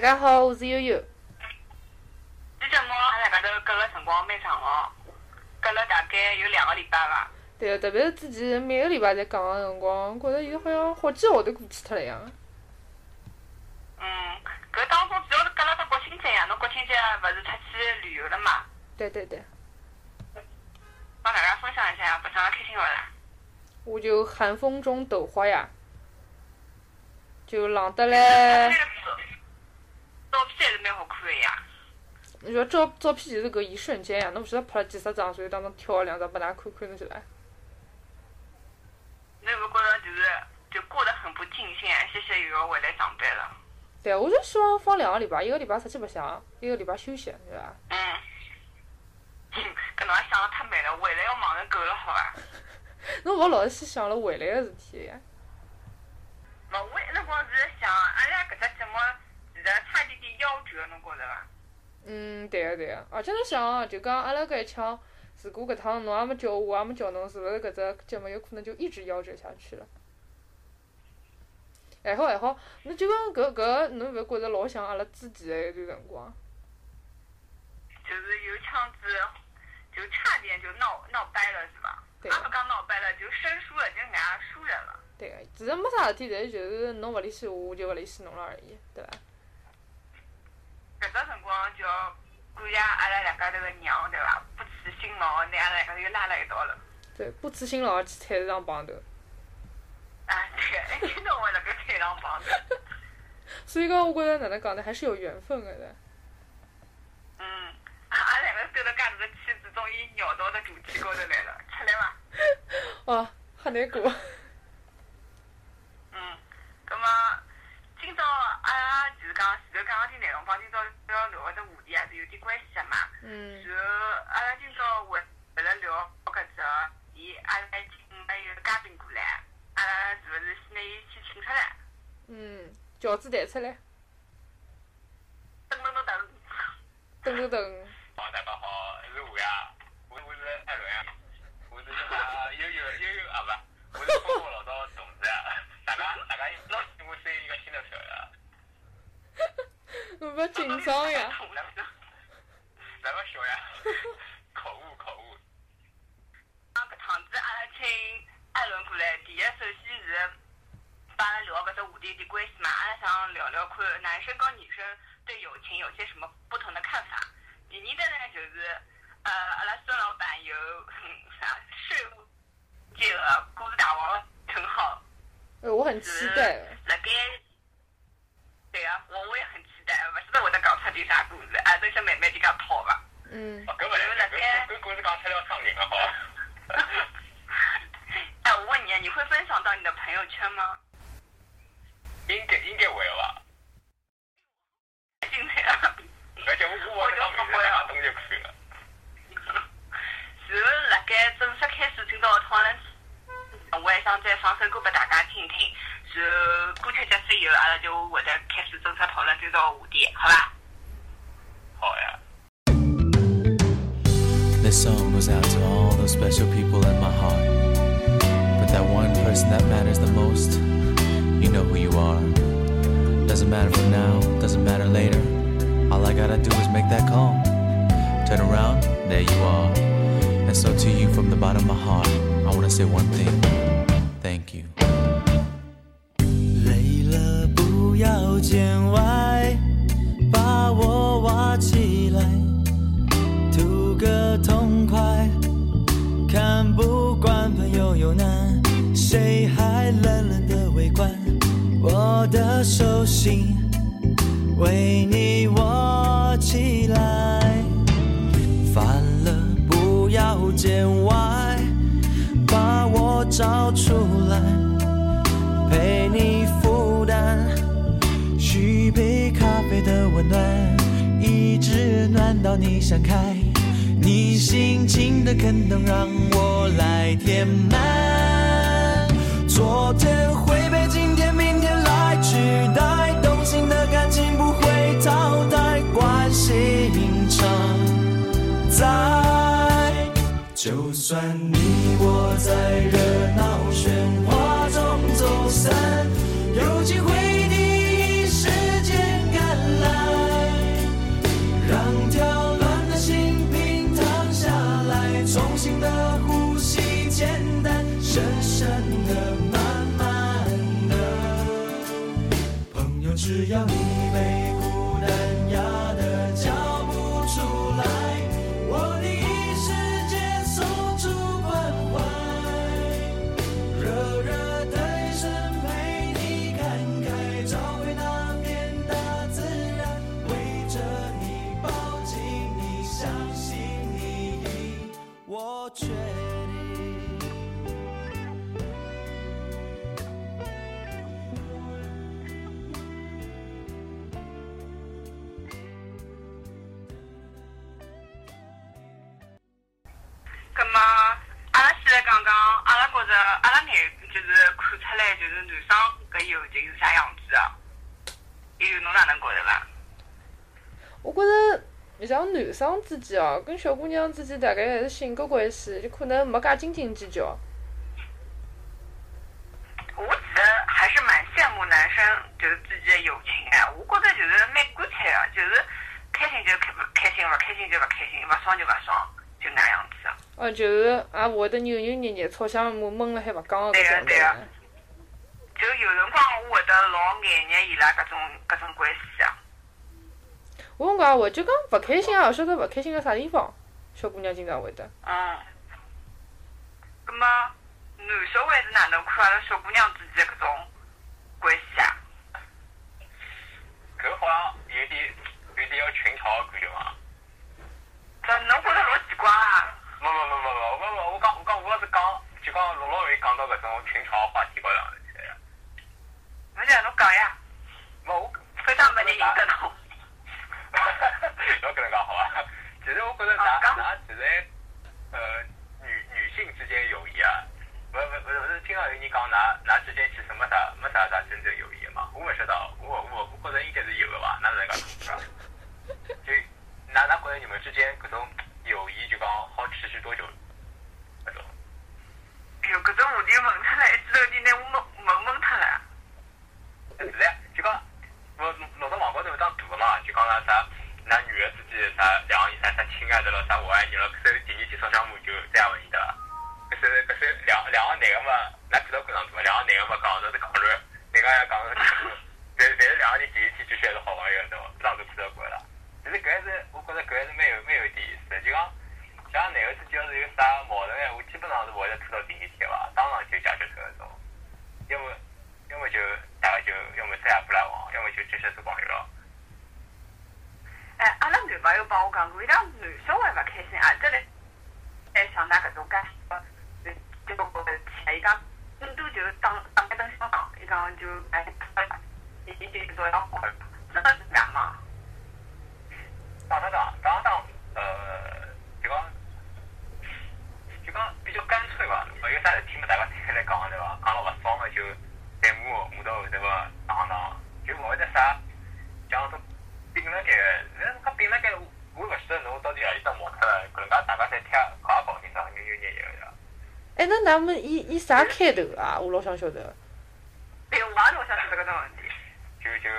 大家好，我是悠悠。这节目阿拉搿头隔个辰光蛮长哦，隔了大概有两个礼拜伐。对个，特别是之前每个礼拜侪讲个辰光，觉着现在好像好几个号头过去脱了一样。嗯，搿当中主要是隔了只国庆节呀，侬国庆节勿是出去旅游了嘛？对对对，帮大家分享一下，白相了开心勿啦？我就寒风中抖花呀，就冷得那来。个照片还是蛮好看的呀。你说照照片就是搿一瞬间呀，侬勿晓得拍了几十张，所以当中挑了两张拨㑚看看得起来。侬有没有觉着就是就过得很不尽兴？歇歇又要回来上班了。对，我就希望放两个礼拜，一个礼拜出去白相，一个礼拜休息，对伐？嗯。搿侬也想得太美了，回来要忙着狗了，好伐？侬勿好老是去想了回来个事体呀。勿，我一直光是想，阿拉搿只节目点点夭折，侬觉着伐？嗯，对个对个，而且侬想哦，就讲阿拉搿一腔，如果搿趟侬也没叫我，也没叫侬，是勿是搿只节目有可能就一直夭折下去了？还好还好，侬就讲搿搿，侬勿觉着老像阿拉之前个一段辰光？就是有腔子，就差点就闹闹掰了，是伐？对也勿讲闹掰了，就生疏了，就人家输人了。对个，其实没啥事体，但是就是侬勿联系我，我就勿联系侬了而已，对伐？搿只辰光就要感谢阿拉两家头个娘，对伐？不辞辛劳，拿阿拉两家头又拉辣一道了。对，不辞辛劳去菜市场碰头，啊，对，一天到晚辣盖菜市场碰头。所以讲我觉着哪能讲呢，还是有缘分个的。嗯，阿拉两个兜了介大个圈子，终于绕到这主题高头来了，吃力伐？哦，很难过。嗯，葛么今朝阿拉就是讲前头讲个点内容，帮今朝要聊个只话题还是有点关系的嘛。嗯，然后阿拉今朝为为了聊搿只话题，阿拉请了一个嘉宾过来，阿拉是勿是先拿伊先请出来？嗯，饺子抬出来，噔噔噔噔。噔噔噔。好，大家好，是我呀，我我是艾伦呀，我是什么悠悠悠悠啊不，我是中国老早同事呀，大家大家老请我三一个新的票呀，侬勿要紧张呀。all those special people in my heart. But that one person that matters the most, you know who you are. Doesn't matter from now, doesn't matter later. All I gotta do is make that call. Turn around, there you are. And so to you from the bottom of my heart, I wanna say one thing. Thank you. 累了不要见外， 到你想开，你心情的坑洞让我来填满。昨天会被今天、明天来取代，动心的感情不会淘汰，关系常在。就算你我在葛么，阿拉先来讲讲，阿拉觉着阿拉眼就是看出来，就是男生搿友情是啥样子的？悠悠侬哪能觉着伐？我觉着像男生之间哦，跟小姑娘之间大概还是性格关系，就可能没介斤斤计较。我其实还是蛮羡慕男生就是之间的友情的，我觉着就是蛮干脆的，就是开心就开不开心，勿开心就勿开心，勿爽就勿爽，就那样子的。哦，就是也会得扭扭捏捏，吵相骂，闷了还勿讲的搿种个对个的。就有辰光我会得老眼热伊拉搿种搿种关系啊。我讲，我就讲勿开心也勿晓得勿开心个啥地方，小姑娘经常会得。嗯。葛么，男小孩是哪能看阿拉小姑娘之间搿种关系啊？搿好像有点有点要群嘲的感觉嘛。这侬觉着老奇怪啊？没没没没没，我我我讲我讲我是讲就讲老老会讲到搿种群嘲话题高头去的。侬讲侬讲呀，没我非常没人认得侬。要搿能讲好伐？其实我觉着㑚啊讲㑚其实呃女女性之间友谊啊，勿勿勿是勿是经常有人讲㑚㑚之间其实没啥没啥啥真正友谊的嘛。我勿晓得，我我我觉着应该是有的伐？哪能介讲？就㑚㑚觉着你们之间搿种友谊就讲好持续多久？搿种？哎哟，搿种话题问出来，一记头就拿我懵懵懵脱了。是的，就讲，我弄到网高头有张图个嘛，就讲了啥，㑚女的之间啥两个人啥啥亲爱的了，啥我爱你了，搿首第二天早上嘛就再也勿认得了。搿首搿首两两个男个嘛，㑚看到搿张图嘛？两个男个嘛讲的是讲乱，另外也讲的是，但但是两个人第一天继续还是好朋友，对伐？搿张图看到过了。其实搿还是我觉着搿还是蛮有蛮有点意思的，就讲像男个之间要是有啥矛盾闲话，基本上是勿会得拖到第二天伐，当场就解决脱搿种。要么要么就大家就要么再也就继续做朋友了。哎，阿拉男朋友帮我讲过，伊拉男小孩勿开心啊，这里哎像㑚搿种介就就觉着气，伊讲顶多就打打一顿相打，伊讲就哎，伊伊就说要好，真的是这样吗？打打打打打，呃，就讲就讲比较干脆伐，没有啥事体嘛，大家摊开来讲对伐？讲了勿爽嘛就再骂骂到后头嘛，打打，就勿会得啥像种并辣盖个，那搿并辣盖，我我勿晓得侬到底何里搭冒出来，搿能介大家侪听讲也跑进啥扭扭捏捏个对伐？哎，那咱们以以啥开头啊？我老想晓得。对，我也老想晓得搿种问题。就就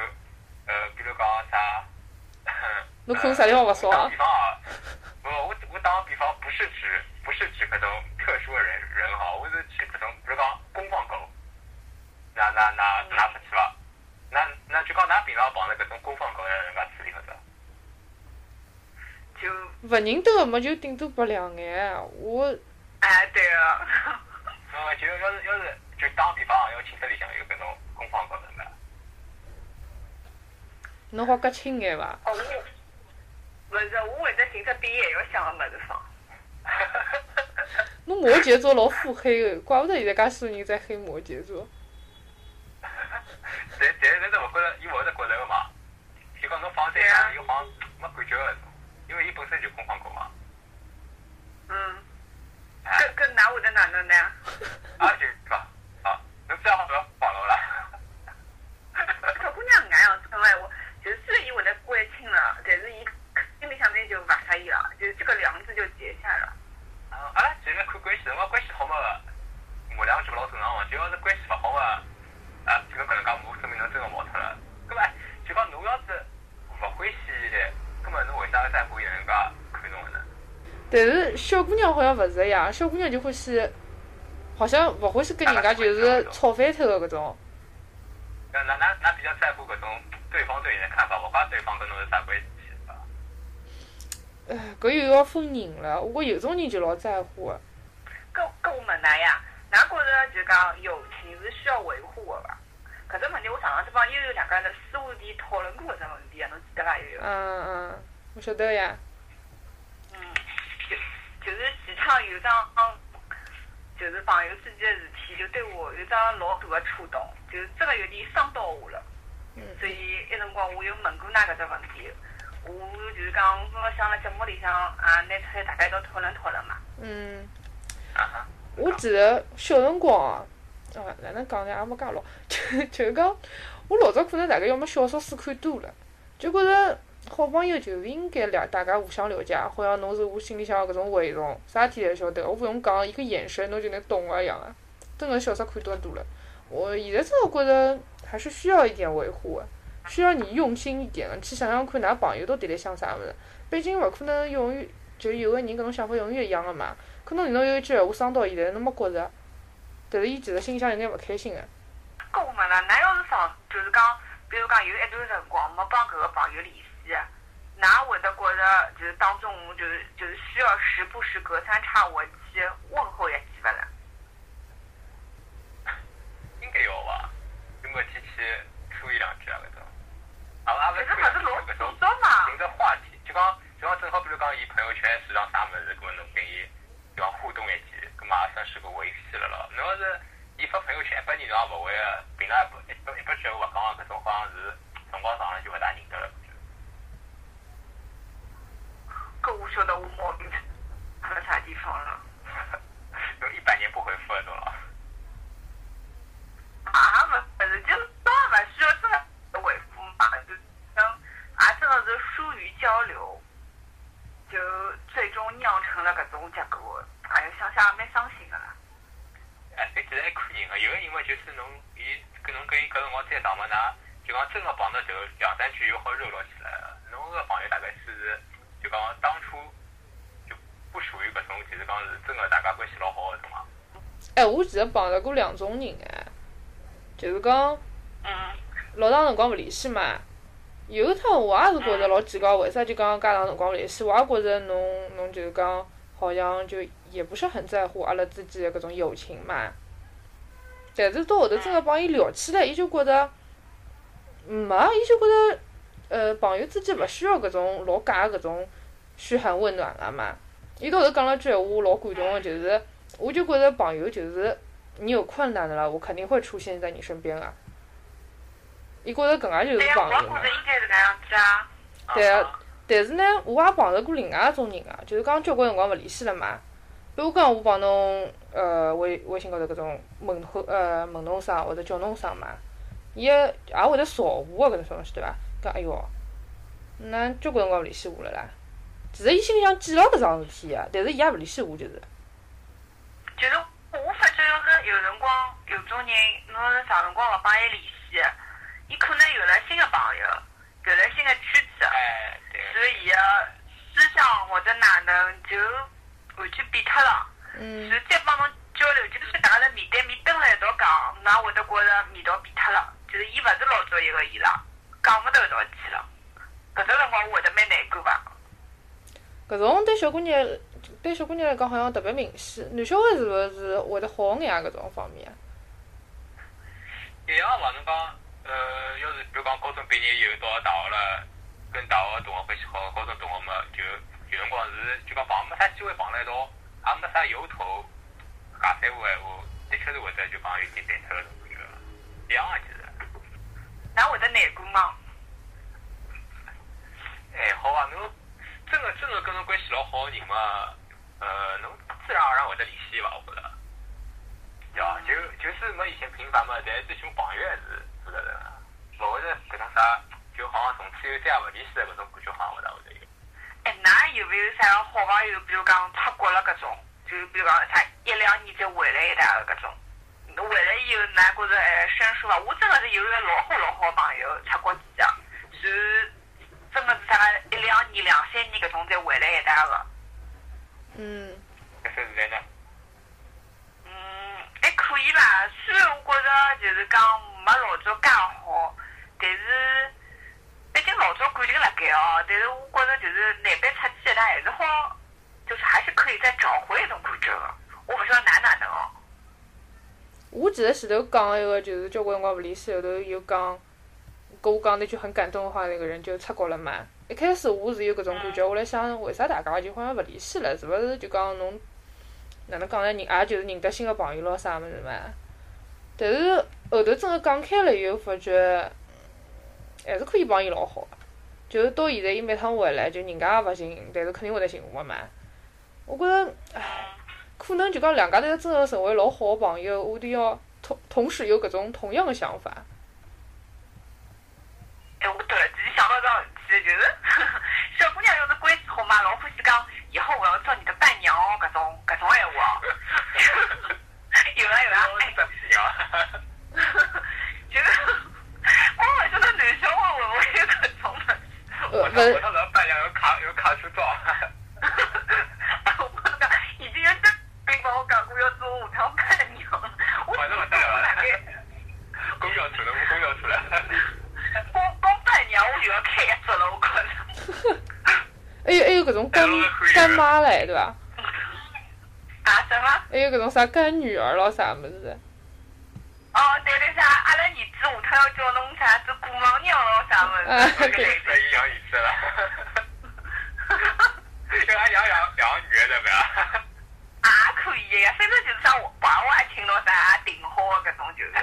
呃，比如讲啥？侬可能啥地方勿爽啊打比方啊，不，我我打个比方，不是指不是指搿种特殊的人人哈，我是指搿种，比如讲公放狗，那那那拿出去伐？那那就讲㑚平常碰着搿种公放狗，要人家处理法子？就勿认得个么，就顶多白两眼。我哎，对个。要是要是就打比方啊，要寝室里向有搿种公放狗的嘛，侬好讲清眼伐？哦，我勿是，我会得寻只比伊还要香个物事放。侬摩羯座老腹黑个，怪不得现在介许多人在黑摩羯座。但但但是勿觉着伊勿会得觉着个嘛，就讲侬放在家，又好像没感觉个，本身就空旷过嘛。嗯，哎，搿搿哪会得哪能呢？啊就讲啊，侬最好不要暴露了。小姑娘搿样子讲闲话，就是虽然伊会得关心了，但是伊心里向面就勿适意了，就是这个梁子就结下了。啊，阿拉就辰光关系好嘛，骂两句老正常嘛。就要是关系勿好嘛，啊，就跟搿能介骂，说明侬真个毛脱了。葛末就讲侬要是勿欢喜，葛末侬为啥要在乎伊能介看侬个呢？但是小姑娘好像勿是一样，小姑娘就欢喜，好像勿欢喜跟人家就是吵翻脱个搿种。那那那那比较在乎搿种对方对你的看法，勿怪对方跟侬是啥关系，是吧？唉，搿又要分人了。我觉有种人就老在乎个。搿搿我问㑚呀，㑚觉着就讲友情是需要维护的伐？搿只问题我上趟子帮悠悠两家头私下里讨论过搿只问题啊，侬记得伐？悠悠？嗯嗯，我晓得呀。嗯，就就是前趟有桩，就是朋友之间的事体，就对我有桩老大的触动，就是真的有点伤到我了。嗯所以一辰光我又问过㑚搿只问题，我就是讲，我想辣节目里向啊拿出来大家一道讨论讨论嘛。嗯，我记得小辰光啊，啊，哪能讲呢？也没介老，就就是讲，我老早可能大概要么小说书看多了，就觉着好朋友就是应该了大家互相了解，好像侬是我心里向搿种蛔虫，啥事体侪晓得，我勿用讲，一个眼神侬就能懂个一样个。真个小说看多多了，我现在真的觉着还是需要一点维护个，需要你用心一点个，去想想看，㑚朋友到底辣想啥物事。毕竟勿可能永远就有个人搿种想法永远一样个嘛。可能侬有一句闲话伤到伊，但是侬没觉着，但是伊其实心里向有眼勿开心个。搿我问了，㑚要是上，就是讲，比如讲有一段辰光没帮搿个朋友联系，㑚会得觉着就是当中就是就是需要时不时隔三差五去问候一记勿啦？应该要伐？有没有提起说一两句啊？搿种，啊啊勿可是是勿是老搿种复杂嘛？寻个话题，就讲就讲正好，比如讲伊朋友圈是张啥物事，搿么侬跟伊就讲互动一记，搿么也算是个维系了咯。侬要是伊发朋友圈一百年侬也勿会个，平常一百一不一百句闲话勿讲个，搿种好像是辰光长了就勿大认得了。搿我晓得我毛病出了啥地方了？侬一百年不回复搿种了。啊，勿勿是，就当然勿需要这个回复嘛，就能也真的是疏于交流，就最终酿成了搿种结果。哎呀，想想也蛮伤心的啦。哎，其实还看人个，有个人嘛就是侬伊跟侬跟伊搿辰光再打嘛，㑚就讲真个碰到头两三句又好热络起来了。侬个朋友大概是就讲当初就不属于搿种，就是讲是真个大家关系老好个种啊。哎，我其实碰着过两种人哎，就是讲嗯，老长辰光勿联系嘛。有一趟我也是觉着老奇怪，为啥就讲介长辰光联系？我也觉着侬侬就是讲好像就也不是很在乎阿拉之间的搿种友情嘛。但是到后头真个帮伊聊起来，伊就觉着没，伊就觉着呃朋友之间勿需要搿种老假搿种嘘寒问暖了嘛。伊到头讲了句闲话，老感动的，就是我就觉着朋友就是你有困难的了，我肯定会出现在你身边个。伊觉着搿能介就，是朋友嘛我也觉。着应该是搿样子啊。对啊，但是呢，我也碰着过另外一种人啊，就是讲交关辰光勿联系了嘛。比如讲，我帮侬呃微微信高头搿种问候呃问侬啥或者叫侬啥嘛，伊也也会得扫我个搿种东西对伐？讲哎哟，那交关辰光勿联系我了啦。其实伊心里向记牢搿桩事体个，但是伊也勿联系我就是。就是我发觉，要是有辰光有种人，侬是长辰光勿帮伊联系，伊可能有了新的朋友，有了新的圈子，哎，对所以伊个思想或者哪能就完全变脱了。嗯所以再帮侬交流，就是大家是面对面蹲辣一道讲，㑚会得觉着味道变脱了，就是伊勿是老早一个伊了，讲勿到一道去了。搿只辰光我会得蛮难过伐？搿种对小姑娘对小姑娘来讲好像特别明显，男小孩是勿是会得好眼啊搿种方面啊？一样伐？侬讲呃，要是比如讲高中毕业以后到了大学了，跟大学同学关系好，高中同学嘛，就有辰光是就讲碰没啥机会碰辣一道，也没啥由头讲三胡闲话，的确是会得就讲有点淡脱个感觉，一样个其实。那会得难过吗？哎，好啊，侬真个真个跟侬关系老好的人嘛，呃，侬自然而然会得联系吧？我觉着。对伐？就就是没以前频繁嘛，但是最起码朋友还是，勿会得搿种啥，就好像从此以后再也勿联系的搿种感觉，好像勿大会得有。哎，㑚有没有啥好朋友，比如讲出国了搿种，就比如讲啥一两年再回来一趟的搿种，回来以后㑚觉着哎生疏伐？我真的是有一个老好老好的朋友出国几趟，然真的是啥一两年、两三年搿种再回来一趟的。嗯，搿现在呢？嗯，还可以啦。虽然我觉着就是讲没老早介好，但是毕竟老早感情辣盖哦。但是我觉着就是难办出去一趟还是好，就是还是可以再找回一种感觉的。我不晓得哪哪能哦。我记得前头讲一个，就是交关辰光勿联系，后头又讲跟我讲那句很感动的话，那个人就出国了嘛。一开始我是有搿种感觉，我辣想为啥大家就好像勿联系了？是勿是就讲侬哪能讲呢？人也就是认得新个朋友咯啥物事嘛。但是后头真个讲开了以后，发觉还是可以帮伊老好个。就是到现在，伊每趟回来，就人家也勿寻，但是肯定会得寻我个嘛。我觉着，唉，可能就讲两家头真个成为老好个朋友，我都要同同时有搿种同样个想法。哎，我突然之间想到桩事体，就是 小姑娘要是关系好嘛，老欢喜讲以后我要做你的伴娘哦，搿种搿种闲话。有啊有啊，哎。就是我勿晓得男小孩会勿会有搿种的。呃，我上我勿上老板娘有卡有卡出照，我讲已经有真兵帮我讲过要做下趟伴娘，我反正勿得了公交出了，公交出了。光光伴娘我就要开一只了，我觉着。还有还有搿种干干妈唻，对伐？啊什么？还有搿种啥干女儿咯啥物事。哦，对对啥，阿拉儿子下趟要叫侬啥子姑妈娘咯啥物啊事。这个在养椅子了，因为俺养养两个女的对吧？也可以的呀，反正就是啥娃娃亲咯啥订好的搿种就是，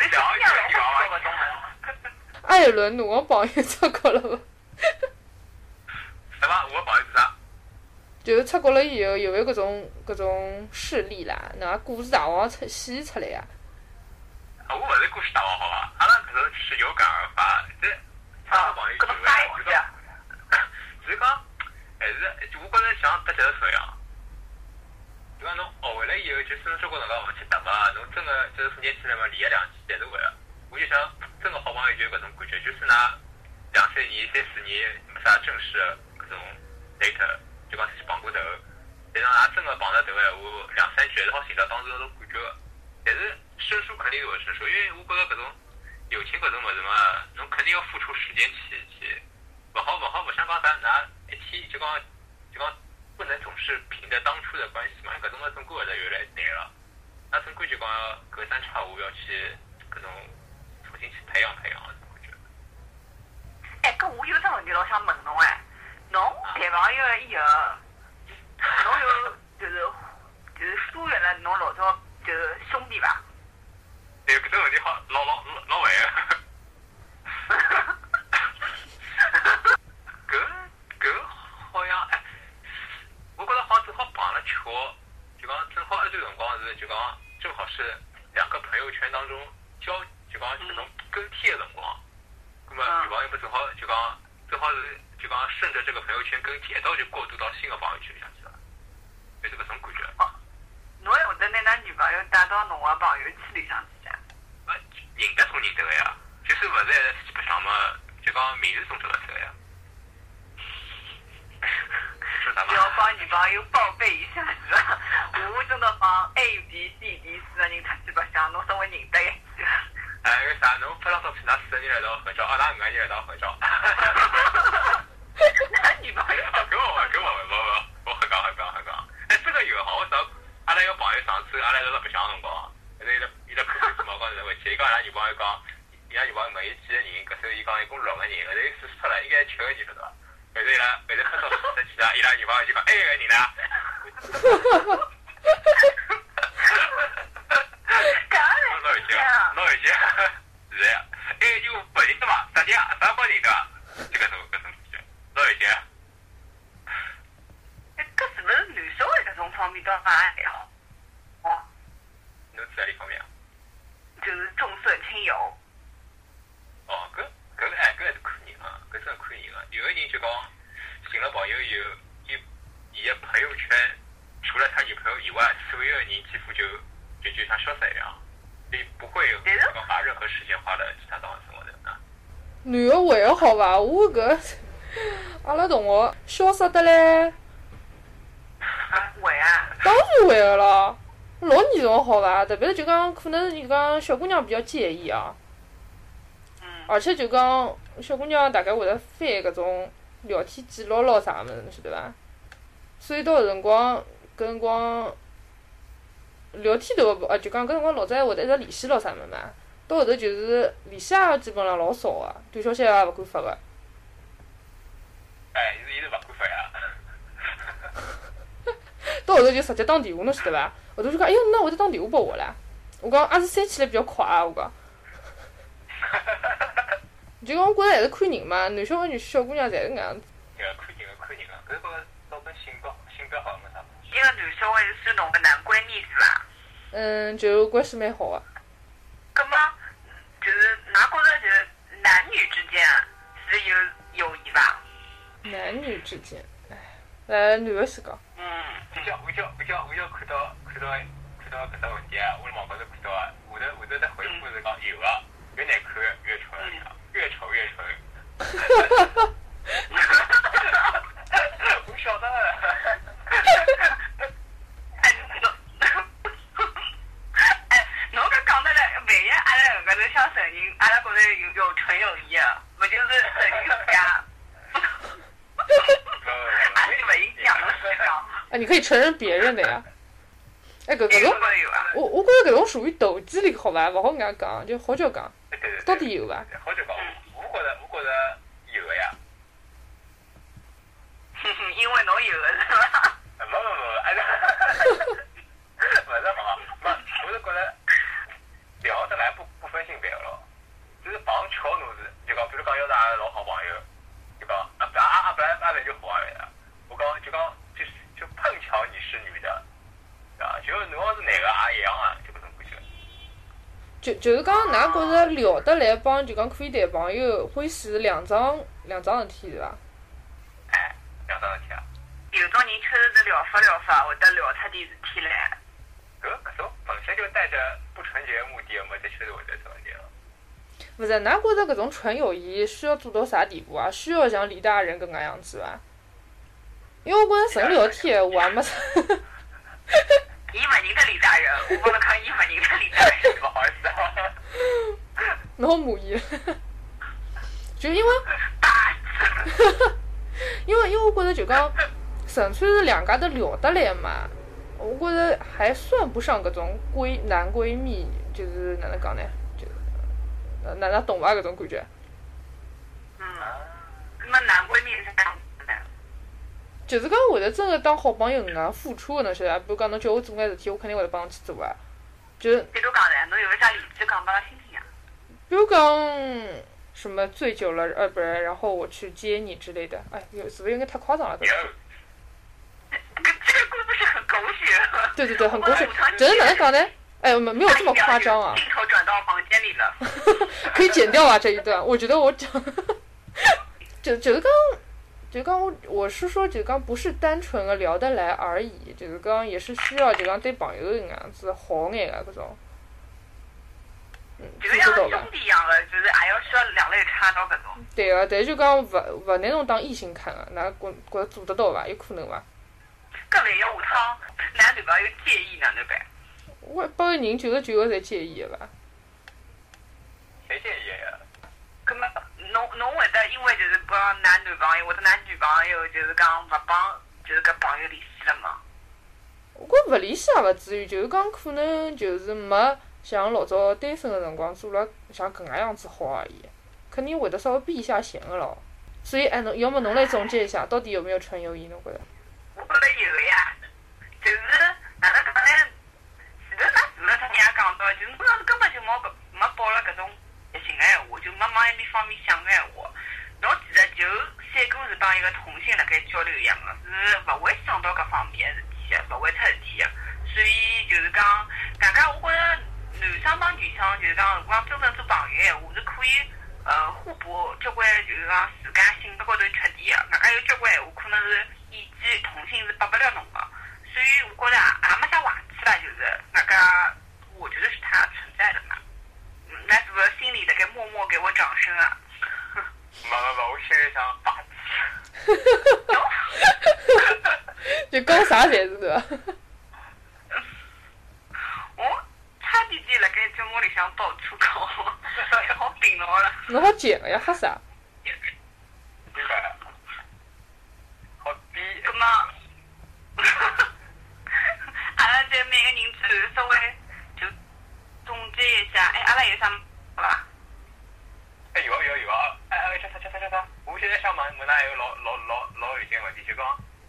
就小姑娘老好做搿种的。艾伦，侬个朋友出国了伐？什么？我不好意思啊。就是出国了以后，有没有搿种搿种事例啦？侬也故事大王出显出来呀？啊我勿是故事大王好伐？阿拉搿种是有感而发，这啥朋友搿种啥意思啊？就是讲，还是就我觉着像搭脚踏车一样。就讲侬学会了以后，就算侬交关辰光勿去搭嘛，侬真个就是年轻人嘛，练一两期侪是会个。我就想，真个好朋友就有搿种感觉，就是拿两三年、三四年没啥正式搿种 date，就讲出去碰过头，但是㑚真个碰着头闲话，两三句还是好寻到当时那种感觉个。但是生疏肯定是会生疏，因为我觉着搿种友情搿种物事嘛，侬肯定要付出时间去去，勿好勿好勿想讲啥，㑚一天就讲就讲不能总是凭着当初的关系嘛，搿种物总归会得越来越淡了。那总归就讲隔三差五要去搿种重新去培养培养的种感觉。哎，搿我有只问题老想问侬哎，侬谈朋友以后，侬有就是就是疏远了侬老早就是兄弟吧？对，搿种问题好老老老老烦个。搿搿好像哎，我觉着好像正好碰了巧，就讲正好一段辰光是就讲正好是两个朋友圈当中交就讲搿种更替的辰光。那么女朋友不正好就讲正好是就讲顺着这个朋友圈更替，一道就过渡到新的朋友圈里向去了，就是搿种感觉。得拿㑚女朋友带到侬个朋友圈里向去啊？啊，认得总认得个呀，就是勿是一直出去白相嘛，就讲名字总叫得出个呀。要帮女朋友报备一下是吧？我真的帮 A、B、C、D 四个人出去白相，侬稍微认得一些。哎，因为啥？侬拍张照片，㑚四个人一道合照，阿拉五个人一道合照。㑚女朋友啊，搿我勿，搿我勿，勿勿，我瞎讲瞎讲瞎讲。哎，这个有好，我上阿拉一个朋友上次阿拉一道白相个辰光，伊拉伊拉伊拉看手机嘛，讲是回去，伊讲伊拉女朋友讲，伊拉女朋友问伊几个人，搿时候伊讲一共六个人，后头伊数错了，应该七个人晓得伐？后头伊拉后头拍照数得起来，伊拉女朋友就讲还有一个人呢。搿老有劲，老有劲，是的呀。哎，就勿认得嘛，啥人啊？啥帮人对伐？就搿种搿种感觉，老有劲。搿爱好，哦，侬指何里方面啊？就是重色轻友。哦，搿搿个哎，搿还是看人啊，搿真的看人啊。有个人就讲寻了朋友以后，伊伊个朋友圈除了他女朋友以外，所有的人几乎就就就像消失一样，所以不会有对的讲把任何时间花在其他地方什么的啊。男个还好伐？我搿 阿拉同学？潇洒得来，啊，会啊，当然会个咯，老严重好伐？特别是就讲可能就讲小姑娘比较介意啊，嗯，而且就讲小姑娘大概会得翻搿种聊天记录咯啥物事，侬晓得伐？所以到辰光搿辰光聊天都勿，呃，就讲搿辰光老早还会得一直联系咯啥物事嘛。到后头就是联系也基本上老少个，短消息也勿敢发个。哎，伊是勿敢发呀。到后头就直接打电话，侬晓得伐？后头就讲，哎哟，那会得打电话拨我啦。我讲也是删起来比较快啊，我讲。就讲我觉着还是看人嘛，男小孩、女小姑娘侪是搿样子。搿个看人个看人个，搿个倒跟性格性格好没啥。一个男小孩是侬个男闺蜜是伐？嗯，就关系蛮好个。葛么，就是㑚觉着就是男女之间是有友谊伐？男女之间，哎，来男个先讲。嗯，我叫我叫我叫我叫看到看到看到搿只问题啊，我辣网高头看到啊，下头下头的回复是讲有个，越难看越丑，越丑越丑。我晓得了。哎，侬，哎，侬搿讲得来，万一阿拉搿头想承认，阿拉觉着有有纯友谊个，勿就是承认自家？阿拉就勿影响侬去讲，啊，你可以承认别人的呀。哎，搿搿种。我我觉着搿种属于投机里好伐？勿好搿样讲，就好叫讲，对对对。到底有伐？好就讲，我觉着我觉着有个呀。因为侬有个是伐？没没没，哎，勿是好伐？没，我是觉着聊得来不不分性别个咯，就是碰巧侬是就讲，比如讲要是阿拉老好朋友，就讲啊不啊啊本来阿拉就好朋友的，我讲就讲就是就碰巧你是女的，啊，就侬要是男个也一样啊，就搿种感觉。就就是讲，㑚觉着聊得来帮就讲可以谈朋友，欢喜是两桩两桩事体是伐？哎，两桩事体啊，有种人确实是聊法聊法，会得聊出点事体来。搿搿种本身就带着不纯洁目的的嘛，这确实会得这问题了。勿是，㑚觉着搿种纯友谊需要做到啥地步啊？需要像李大人搿能样子伐？因为我觉着纯聊天闲话也没啥。伊勿认得李大人，我帮侬讲，伊勿认得李大人。不好意思啊。侬好满意，就因为 因为因为我觉着就讲，纯粹是两家头聊得来嘛，我觉着还算不上搿种闺男闺蜜，就是哪能讲呢？就呃哪哪懂伐？搿种感觉，嗯，那么男闺蜜是啥样子呢？就是讲会得真个当好朋友搿能介付出个，侬晓得伐？比如讲侬叫我做眼事体，我肯定会得帮侬去做啊。就是比如讲呢，侬有个啥例子讲拨阿拉听如讲什么醉酒了，呃，不是，然后我去接你之类的。哎，有是不是有点太夸张了？这这个故事很狗血。对对对，很狗血。真的哪能讲呢？哎，没没有这么夸张啊。镜头转到房间里了。可以剪掉啊这一段。我觉得我讲，就就是讲，就讲我我是说，就讲不是单纯的聊得来而已，就是讲也是需要就讲对朋友那样子好眼的这种。嗯，就是像兄？弟一样的，就是还要需要两肋插刀搿种。对个、但就讲勿勿拿侬当异性看个，㑚觉觉着做得到伐？有可能伐？搿万一下趟男男朋友介意哪能办？我八个人九十九个侪介意个伐？谁介意呀？葛么侬侬会得因为就是帮㑚男朋友或者男女朋友就是讲勿帮就是搿朋友联系了吗？我觉着勿联系也勿至于，就是讲可能就是没像老早单身个辰光做了像搿能样子好而已，肯定会得稍微避一下嫌个咯。所以，哎，侬要么侬来总结一下，到底有没有纯友谊？侬觉着？我觉着有呀，就是哪能讲呢？前头㑚除了他人也讲到，就是侬要是根本就没搿没抱了搿种热情个闲话，就没往埃面方面想个闲话，侬其实就三哥是帮一个同性辣盖交流一样个，是勿会想到搿方面个事体个。勿会出事体的。所以就是讲，大家我觉着男生帮女生就是讲，如果真正做朋友闲话，是可以呃互补交关就是讲自家性格高头缺点的。外加有交关闲话可能是意见同性是帮不了侬的。所以我觉着也没啥坏处啦，就是外加我觉得是它存在的嘛。那是不是心里在给默默给我掌声啊？没没没，我心里想霸气。就讲啥侪是对伐？我差点点辣盖节目里向到处讲，也 好顶牢了。侬好贱个呀，吓啥？明白？好逼。葛么，阿拉再每个人最后稍微就总结一下，哎，阿拉有啥好伐？哎，有啊有啊有啊！哎哎，叫啥叫啥叫啥？我现在想问问㑚一个老老老老有劲个问题，就讲，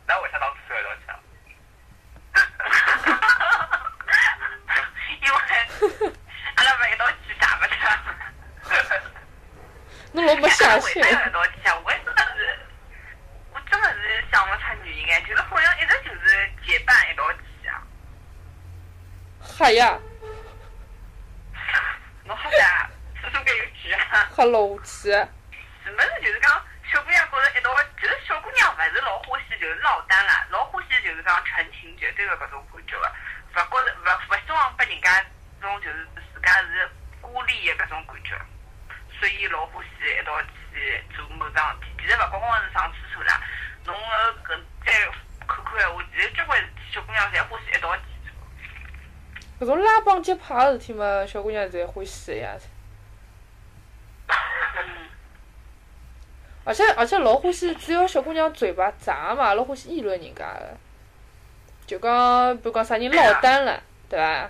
㑚为啥当初走一道去啊？因为阿拉勿一道去啥勿得。侬老没下限为。啥要一道去啊？我真的是，我真的是想不出原因哎，就是好像一直就是结伴一道去啊。吓呀，侬好啥？叔叔搿有句啊。吓老气。什么是就是讲小姑娘觉着一道，就是小姑娘勿是老欢喜就是落单啦，老欢喜就是讲纯情绝对的搿种感觉个，勿觉着勿勿希望拨人家这种就是自家是孤立的搿种感觉，所以老欢喜一道去做某桩事体。其实勿光光是上厕所啦，侬呃搿再看看闲话，其实交关事体小姑娘侪欢喜一道去做。搿种拉帮结派的事体嘛，小姑娘侪欢喜个呀。嗯，而且而且老欢喜，只要小姑娘嘴巴杂嘛，老欢喜议论人家个。就讲，比如讲啥人落单了，对伐？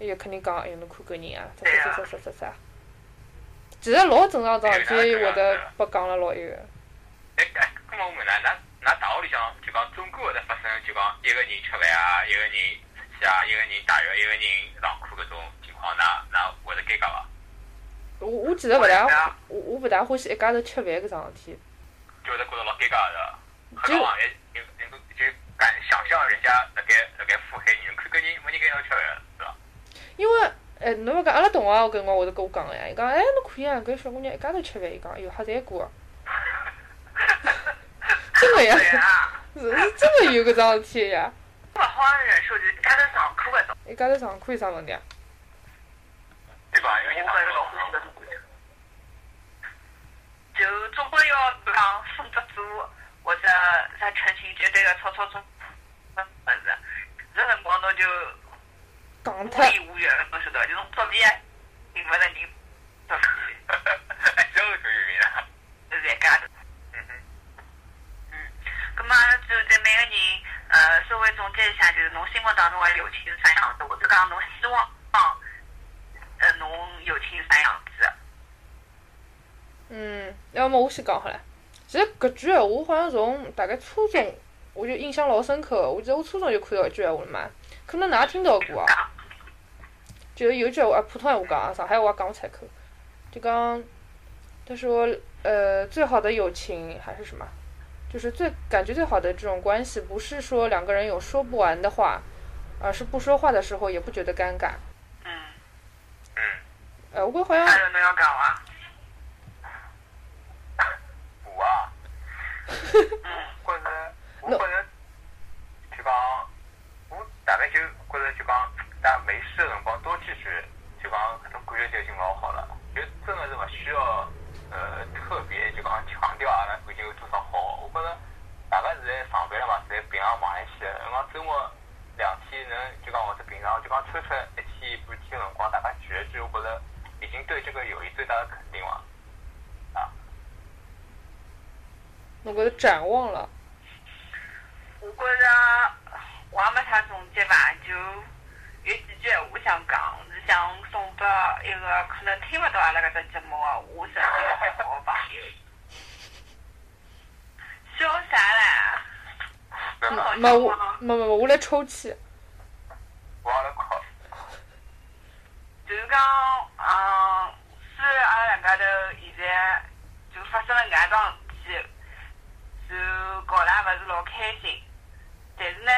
伊就肯定讲，哎哟，侬看搿人啊，啥啥啥啥啥啥。其实老正常桩事体，会得被讲了老一个。哎么我问㑚，㑚㑚大学里向就讲总归会得发生就讲一个人吃饭啊，一个人出去啊，一个人打药，一个人上课搿种情况，㑚㑚会得尴尬伐？我我其实勿大，我我勿大欢喜一家头吃饭搿桩事体。就会得觉着老尴尬的，很多行业就能够就敢想象人家辣盖辣盖腹黑你，看搿人没人跟伊吃饭，是伐？因为，哎，侬勿讲阿拉同学搿辰光会得跟我讲个呀，伊讲，哎，侬可以啊，搿小姑娘一家头吃饭，伊讲，哎哟，吓残过。真个呀，是是真个有搿桩事体呀。勿好忍受就是家头上课搿种。一家头上课有啥问题啊？对伐？因为你上我搿是老欢喜搿种感觉。就总归要比如讲分着做，或者啥成群结队的吵吵吵，么子，搿辰光侬就无讲脱，言无语了，侬晓得伐？就侬作弊，寻勿着人作弊，哎，这个可以明啊。就是一家头。嗯哼。嗯，咁么阿拉最后再每个人总结一下，就是侬心目当中的友情是啥样子，或者讲侬希望呃侬友情是啥样子。嗯，要么我先讲好了。其实搿句闲话我好像从大概初中我就印象老深刻的。我记得我初中就看到一句闲话了嘛，可能㑚听到过啊。就是有一句闲话，啊普通闲话讲啊，上海话讲勿出口。就讲，他说，呃，最好的友情还是什么？就是最感觉最好的这种关系，不是说两个人有说不完的话，而是不说话的时候也不觉得尴尬。嗯，嗯，呃，我好像？我啊，嗯觉着，我觉着，就讲，我大概就觉着就讲，大没事的辰光多继续，就讲搿种感觉就已经老好了，就真的是勿需要，呃，特别就讲强调阿拉感情有多少好。我觉着大家现在上班了嘛，现在平常忙一些，辰光周末两天能就讲或者平常就讲抽出一天半天的辰光，大家聚一聚，我觉着已经对这个友谊最大的肯定了。啊，我觉得展望了。我觉着我也没啥总结吧，就有几句闲话想讲，是想送给一个可能听勿到阿拉搿只节目的我身边的好朋友。笑啥啦？没我，没没没，我来抽气。开心，但是呢，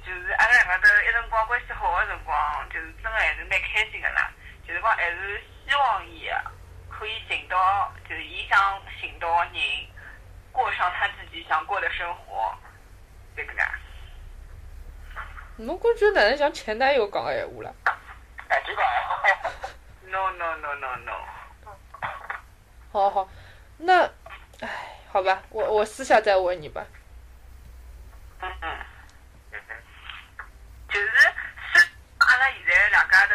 就是阿拉两个都一辰光关系好的辰光，就是真的还是蛮开心的啦。就是讲还是希望伊啊可以寻到，就是伊想寻到个人，过上他自己想过的生活。这个呢？侬感觉哪能像前男友讲的闲话啦？哎，谁讲？No no no no no。好好，那，哎，好吧，我我私下再问你吧。嗯嗯，嗯哼，就是是阿拉现在两家头，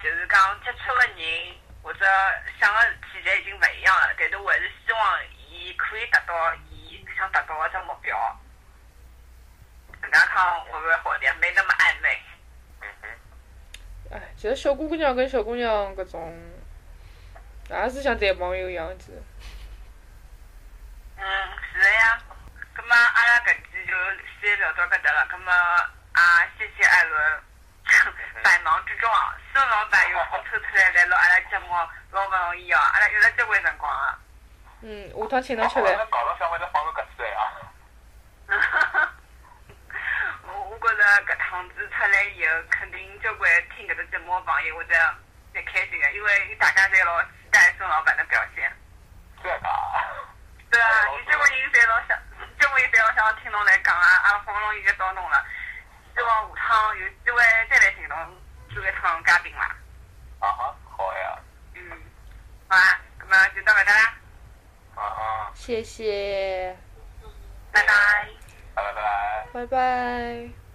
就是讲接触的人或者想的事体侪已经勿一样了，但是我还是希望伊可以达到伊想达到的只目标。人家看会勿会好点？没那么暧昧。嗯哼，唉，其实小姑娘跟小姑娘搿种，也是像谈朋友一样子。嗯，是的呀。葛末阿拉搿期就先聊到搿搭了。葛么啊，谢谢艾伦。百忙之中啊，孙老板有空抽出来来录阿拉节目，老勿容易哦。阿拉约了交关辰光啊。嗯，下趟请侬吃我饭。搞了放个搿次呀。我我觉着搿趟子出来以后，肯定交关听搿只节目的朋友会得蛮开心的，因为大家侪老期待孙老板的表现。这个，对啊，有交关人侪老想，交关人侪老想听侬来讲啊，阿拉好不容易约到侬了，希望下趟有机会再来请侬做一趟嘉宾啦。啊哈，好呀，嗯，好啊，那么就到搿搭啦，啊哈，谢谢，拜拜。拜拜拜拜。